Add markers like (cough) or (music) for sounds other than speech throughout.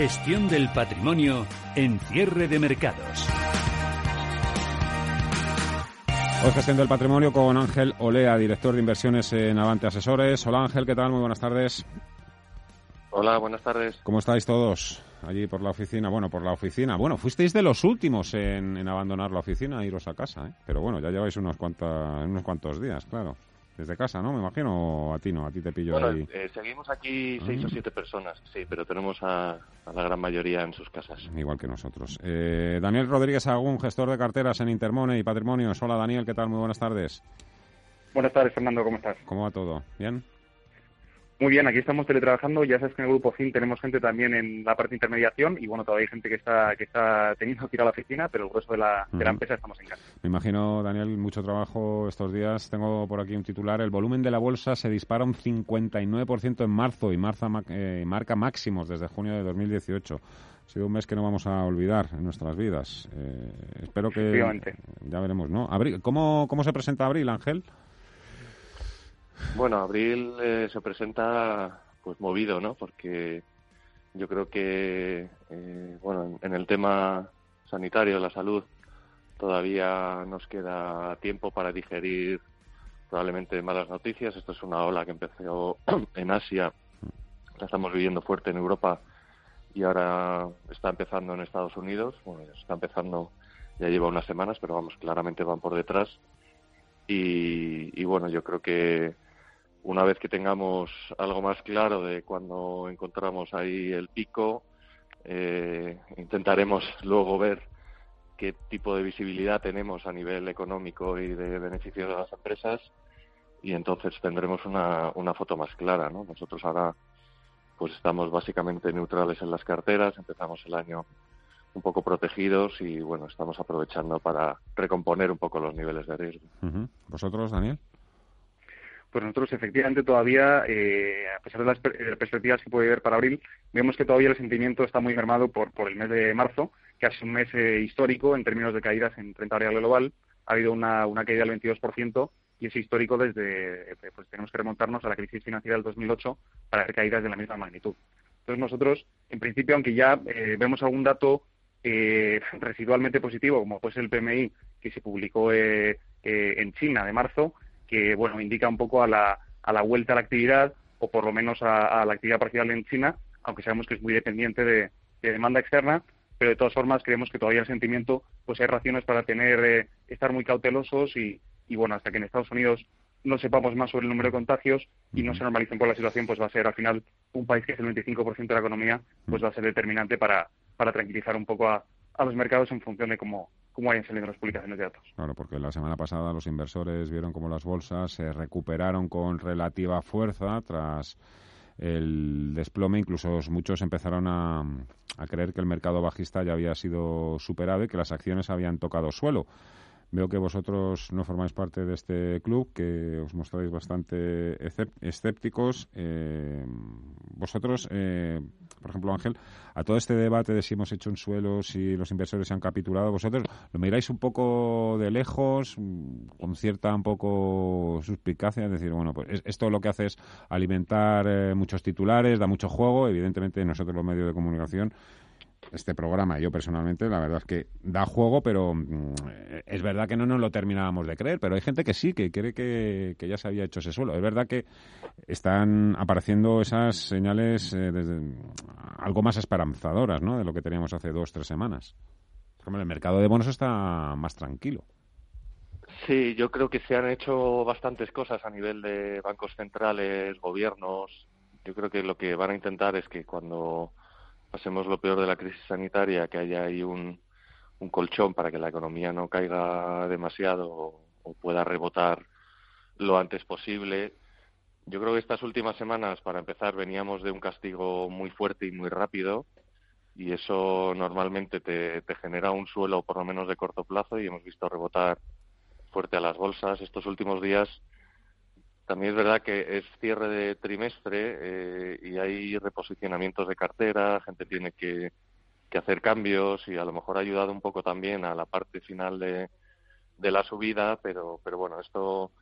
Gestión del patrimonio en cierre de mercados. Hoy gestión del patrimonio con Ángel Olea, director de inversiones en Avante Asesores. Hola Ángel, ¿qué tal? Muy buenas tardes. Hola, buenas tardes. ¿Cómo estáis todos allí por la oficina? Bueno, por la oficina. Bueno, fuisteis de los últimos en, abandonar la oficina e iros a casa, ¿eh? Pero bueno, ya lleváis unos, unos cuantos días, claro. Desde casa, ¿no? Me imagino, a ti no, a ti te pillo bueno, ahí. Eh, seguimos aquí seis o ah. siete personas, sí, pero tenemos a, la gran mayoría en sus casas. Igual que nosotros. Eh, Daniel Rodríguez Agún, gestor de carteras en Intermone y Patrimonios. Hola, Daniel, ¿qué tal? Muy buenas tardes. Buenas tardes, Fernando, ¿cómo estás? ¿Cómo va todo? ¿Bien? Muy bien, aquí estamos teletrabajando. Ya sabes que en el grupo FIN tenemos gente también en la parte de intermediación y bueno, todavía hay gente que está que está teniendo que ir a la oficina, pero el grueso de la, de la empresa estamos en casa. Me imagino, Daniel, mucho trabajo estos días. Tengo por aquí un titular. El volumen de la bolsa se dispara un 59% en marzo y marza, eh, marca máximos desde junio de 2018. Ha sido un mes que no vamos a olvidar en nuestras vidas. Eh, espero que... Ya veremos, ¿no? ¿Cómo, ¿Cómo se presenta abril, Ángel? Bueno, abril eh, se presenta pues movido, ¿no? Porque yo creo que, eh, bueno, en, el tema sanitario, la salud, todavía nos queda tiempo para digerir probablemente malas noticias. Esto es una ola que empezó (clears throat) en Asia, la estamos viviendo fuerte en Europa y ahora está empezando en Estados Unidos. Bueno, está empezando, ya lleva unas semanas, pero vamos, claramente van por detrás. y bueno, yo creo que una vez que tengamos algo más claro de cuando encontramos ahí el pico, eh, intentaremos (laughs) luego ver qué tipo de visibilidad tenemos a nivel económico y de beneficios de las empresas y entonces tendremos una, una foto más clara. ¿no? Nosotros ahora pues estamos básicamente neutrales en las carteras, empezamos el año un poco protegidos y bueno, estamos aprovechando para recomponer un poco los niveles de riesgo. ¿Vosotros, Daniel? Pues nosotros efectivamente todavía, eh, a pesar de las perspectivas que puede haber para abril, vemos que todavía el sentimiento está muy mermado por, por el mes de marzo, que ha sido un mes eh, histórico en términos de caídas en renta variable global. Ha habido una, una caída del 22% y es histórico desde, eh, pues tenemos que remontarnos a la crisis financiera del 2008 para ver caídas de la misma magnitud. Entonces nosotros, en principio, aunque ya vemos algún dato residualmente positivo, como pues el PMI que se publicó en China de marzo, que bueno indica un poco a la, a la vuelta a la actividad o por lo menos a, la actividad parcial en China, aunque sabemos que es muy dependiente de, demanda externa, pero de todas formas creemos que todavía el sentimiento pues hay razones para tener eh, estar muy cautelosos y, y bueno hasta que en Estados Unidos no sepamos más sobre el número de contagios y no se normalicen por la situación, pues va a ser al final un país que es el 25% de la economía, pues va a ser determinante para, para tranquilizar un poco a, a los mercados en función de cómo, cómo hayan salido las publicaciones de datos. Claro, porque la semana pasada los inversores vieron cómo las bolsas se recuperaron con relativa fuerza tras el desplome. Incluso muchos empezaron a, a creer que el mercado bajista ya había sido superado y que las acciones habían tocado suelo. Veo que vosotros no formáis parte de este club, que os mostráis bastante escépticos. Eh, vosotros, eh, por ejemplo, Ángel, a todo este debate de si hemos hecho un suelo, si los inversores se han capitulado, vosotros lo miráis un poco de lejos, con cierta un poco suspicacia, es decir, bueno, pues esto lo que hace es alimentar eh, muchos titulares, da mucho juego, evidentemente nosotros los medios de comunicación este programa. Yo personalmente, la verdad es que da juego, pero mm, es verdad que no nos lo terminábamos de creer. Pero hay gente que sí, que cree que, ya se había hecho ese suelo. Es verdad que están apareciendo esas señales eh, desde, algo más esperanzadoras ¿no? de lo que teníamos hace dos, tres semanas. el mercado de bonos está más tranquilo. Sí, yo creo que se han hecho bastantes cosas a nivel de bancos centrales, gobiernos. Yo creo que lo que van a intentar es que cuando pasemos lo peor de la crisis sanitaria, que haya ahí un, colchón para que la economía no caiga demasiado o, pueda rebotar lo antes posible. Yo creo que estas últimas semanas, para empezar, veníamos de un castigo muy fuerte y muy rápido y eso normalmente te, te genera un suelo por lo menos de corto plazo y hemos visto rebotar fuerte a las bolsas estos últimos días. También es verdad que es cierre de trimestre eh, y hay reposicionamientos de cartera, gente tiene que, hacer cambios y a lo mejor ha ayudado un poco también a la parte final de, de la subida, pero, pero bueno, esto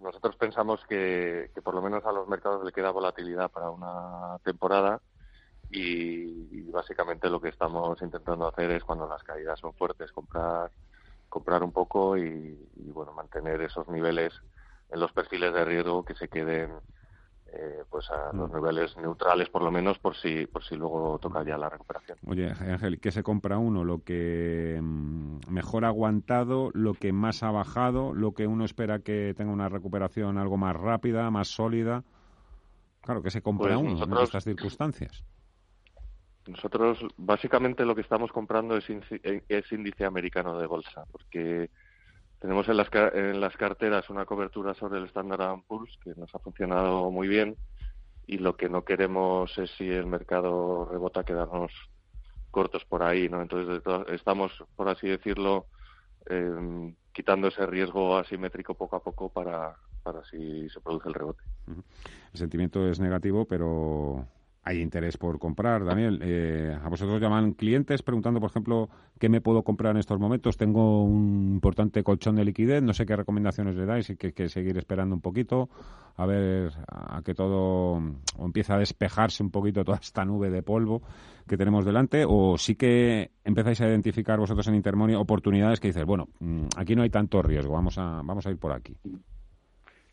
nosotros pensamos que, que por lo menos a los mercados le queda volatilidad para una temporada y, básicamente lo que estamos intentando hacer es cuando las caídas son fuertes comprar comprar un poco y, y bueno mantener esos niveles en los perfiles de riesgo que se queden eh, pues a los mm. niveles neutrales por lo menos por si por si luego toca ya la recuperación. Oye Ángel, ¿qué se compra uno? Lo que mm, mejor ha aguantado, lo que más ha bajado, lo que uno espera que tenga una recuperación algo más rápida, más sólida. Claro, ¿qué se compra pues uno en estas circunstancias? Nosotros básicamente lo que estamos comprando es, es índice americano de bolsa, porque tenemos en las, en las carteras una cobertura sobre el Standard Poor's que nos ha funcionado muy bien y lo que no queremos es si el mercado rebota quedarnos cortos por ahí, ¿no? Entonces estamos, por así decirlo, eh, quitando ese riesgo asimétrico poco a poco para, para si se produce el rebote. El sentimiento es negativo, pero hay interés por comprar, Daniel. Eh, a vosotros llaman clientes preguntando, por ejemplo, qué me puedo comprar en estos momentos. Tengo un importante colchón de liquidez, no sé qué recomendaciones le dais y que, que seguir esperando un poquito a ver a que todo o empieza a despejarse un poquito toda esta nube de polvo que tenemos delante o sí que empezáis a identificar vosotros en Intermonio oportunidades que dices, bueno, mm, aquí no hay tanto riesgo, vamos a vamos a ir por aquí.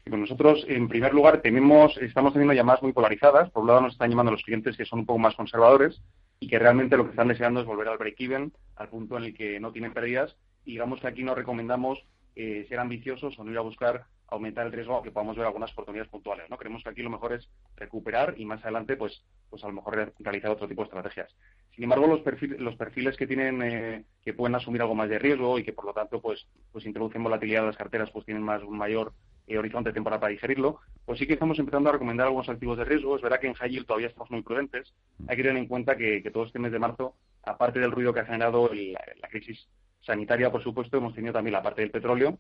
Nosotros, en primer lugar, tenemos, estamos teniendo llamadas muy polarizadas. Por un lado, nos están llamando los clientes que son un poco más conservadores y que realmente lo que están deseando es volver al break-even, al punto en el que no tienen pérdidas. Y digamos que aquí nos recomendamos eh, ser ambiciosos o no ir a buscar aumentar el riesgo, aunque podamos ver algunas oportunidades puntuales. ¿no? Creemos que aquí lo mejor es recuperar y más adelante, pues, pues a lo mejor realizar otro tipo de estrategias. Sin embargo, los perfiles, los perfiles que tienen, eh, que pueden asumir algo más de riesgo y que por lo tanto, pues, pues introducen volatilidad en las carteras, pues tienen más un mayor eh, horizonte temporal para digerirlo, pues sí que estamos empezando a recomendar algunos activos de riesgo. Es verdad que en high todavía estamos muy prudentes. Hay que tener en cuenta que, todo este mes de marzo, aparte del ruido que ha generado la, crisis sanitaria, por supuesto, hemos tenido también la parte del petróleo,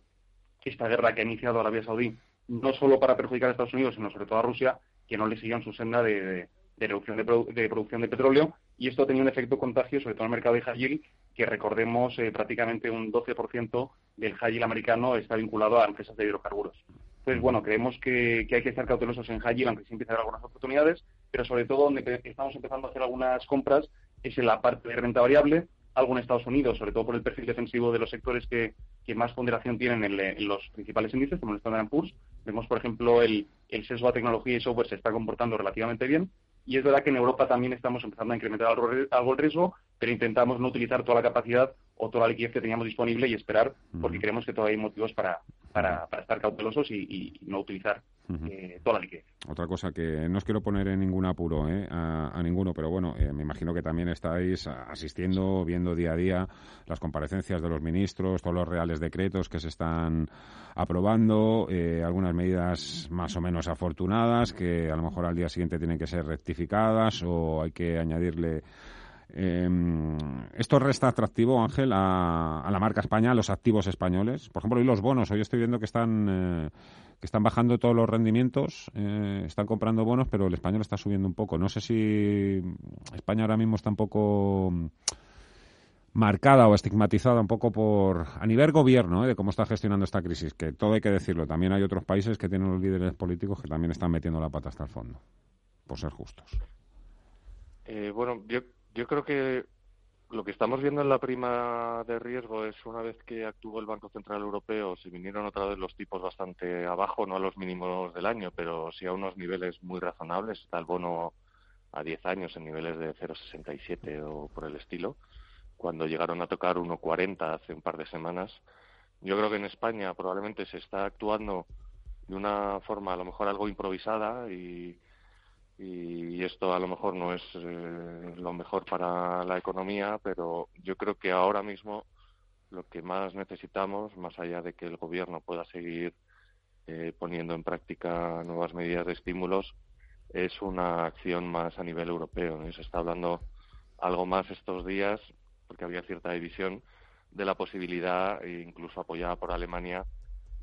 esta guerra que ha iniciado Arabia Saudí, no solo para perjudicar a Estados Unidos, sino sobre todo a Rusia, que no le siguen su senda de, reducción de, producción de petróleo. Y esto ha tenido un efecto contagio, sobre todo en el mercado de high que recordemos eh, prácticamente un 12% del high americano está vinculado a empresas de hidrocarburos. Entonces, bueno, creemos que, hay que estar cautelosos en high aunque sí empieza a haber algunas oportunidades, pero sobre todo donde estamos empezando a hacer algunas compras es en la parte de renta variable, algo en Estados Unidos, sobre todo por el perfil defensivo de los sectores que, más ponderación tienen en, los principales índices, como el Standard Poor's. Vemos, por ejemplo, el, el sesgo a tecnología y software se está comportando relativamente bien. Y es verdad que en Europa también estamos empezando a incrementar algo, el riesgo, pero intentamos no utilizar toda la capacidad o toda la liquidez que teníamos disponible y esperar, porque creemos que todavía hay motivos para, para, estar cautelosos y, no utilizar eh, toda la liquidez. Otra cosa que no os quiero poner en ningún apuro eh, a, ninguno, pero bueno, eh, me imagino que también estáis asistiendo, viendo día a día las comparecencias de los ministros, todos los reales decretos que se están aprobando, algunas medidas más o menos afortunadas que a lo mejor al día siguiente tienen que ser rectificadas o hay que añadirle eh, ¿Esto resta atractivo, Ángel, a, la marca España, a los activos españoles? Por ejemplo, hoy los bonos, hoy estoy viendo que están, eh, que están bajando todos los rendimientos, eh, están comprando bonos, pero el español está subiendo un poco. No sé si España ahora mismo está un poco marcada o estigmatizada un poco por a nivel gobierno ¿eh? de cómo está gestionando esta crisis, que todo hay que decirlo. También hay otros países que tienen los líderes políticos que también están metiendo la pata hasta el fondo, por ser justos. bueno, yo yo creo que lo que estamos viendo en la prima de riesgo es una vez que actuó el Banco Central Europeo, se vinieron otra vez los tipos bastante abajo, no a los mínimos del año, pero sí a unos niveles muy razonables. Está el bono a 10 años en niveles de 0,67 o por el estilo. Cuando llegaron a tocar 1,40 hace un par de semanas, Yo creo que en España probablemente se está actuando de una forma a lo mejor algo improvisada y, y esto a lo mejor no es eh, lo mejor para la economía, pero yo creo que ahora mismo lo que más necesitamos, más allá de que el gobierno pueda seguir eh, poniendo en práctica nuevas medidas de estímulos, es una acción más a nivel europeo. Se está hablando algo más estos días, porque había cierta división, de la posibilidad, e incluso apoyada por Alemania,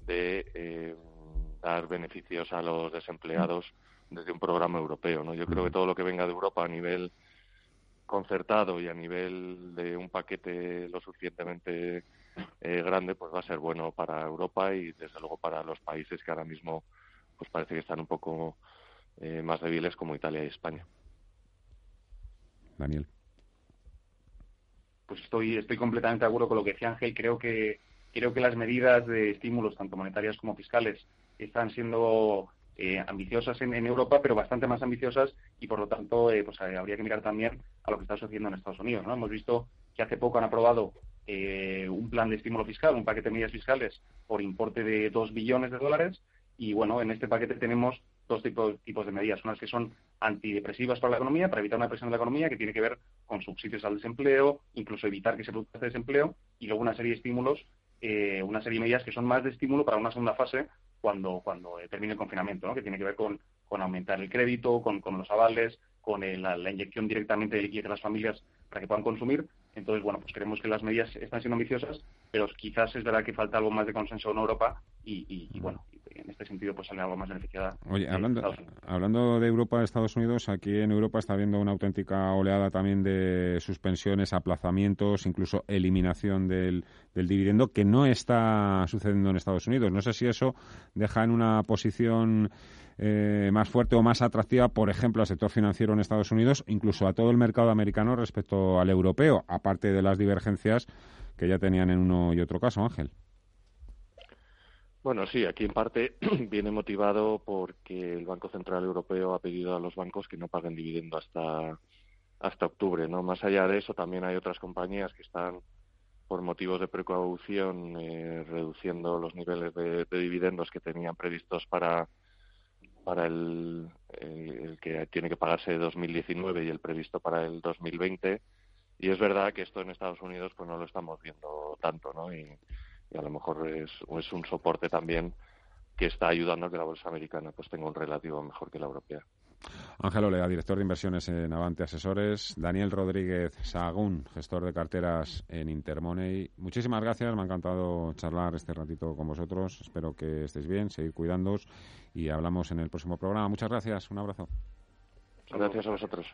de eh, dar beneficios a los desempleados desde un programa europeo. ¿no? Yo creo que todo lo que venga de Europa a nivel concertado y a nivel de un paquete lo suficientemente eh, grande, pues va a ser bueno para Europa y desde luego para los países que ahora mismo pues parece que están un poco eh, más débiles como Italia y España. Daniel. Pues estoy, estoy completamente de acuerdo con lo que decía Ángel. Creo que, creo que las medidas de estímulos, tanto monetarias como fiscales, están siendo eh, ambiciosas en, Europa, pero bastante más ambiciosas y, por lo tanto, eh, pues eh, habría que mirar también a lo que está sucediendo en Estados Unidos. ¿no? Hemos visto que hace poco han aprobado un plan de estímulo fiscal, un paquete de medidas fiscales por importe de 2 billones de dólares y, bueno, en este paquete tenemos dos tipos, de medidas. Unas que son antidepresivas para la economía, para evitar una presión de la economía, que tiene que ver con subsidios al desempleo, incluso evitar que se produzca desempleo, y luego una serie de estímulos, una serie de medidas que son más de estímulo para una segunda fase, cuando, cuando termine el confinamiento, ¿no? que tiene que ver con, con aumentar el crédito, con, con los avales, con la, inyección directamente de liquidez a las familias para que puedan consumir. Entonces, bueno, pues creemos que las medidas están siendo ambiciosas, pero quizás es verdad que falta algo más de consenso en Europa y, y, bueno, en este sentido pues sale algo más beneficiada. Oye, hablando, hablando de Europa, Estados Unidos, aquí en Europa está habiendo una auténtica oleada también de suspensiones, aplazamientos, incluso eliminación del, del dividendo, que no está sucediendo en Estados Unidos. No sé si eso deja en una posición eh, más fuerte o más atractiva, por ejemplo, al sector financiero en Estados Unidos, incluso a todo el mercado americano respecto al europeo, aparte de las divergencias que ya tenían en uno y otro caso, Ángel. Bueno, sí, aquí en parte (clears throat) viene motivado porque el Banco Central Europeo ha pedido a los bancos que no paguen dividendo hasta hasta octubre, ¿no? Más allá de eso, también hay otras compañías que están por motivos de precaución eh, reduciendo los niveles de, dividendos que tenían previstos para para el, el, que tiene que pagarse de 2019 y el previsto para el 2020 y es verdad que esto en Estados Unidos pues no lo estamos viendo tanto no y, a lo mejor es, es un soporte también que está ayudando a que la bolsa americana pues tenga un relativo mejor que la europea Ángel Olea, director de inversiones en Avante Asesores. Daniel Rodríguez Sagún, gestor de carteras en Intermoney. Muchísimas gracias, me ha encantado charlar este ratito con vosotros. Espero que estéis bien, seguid cuidándoos y hablamos en el próximo programa. Muchas gracias, un abrazo. Gracias a vosotros.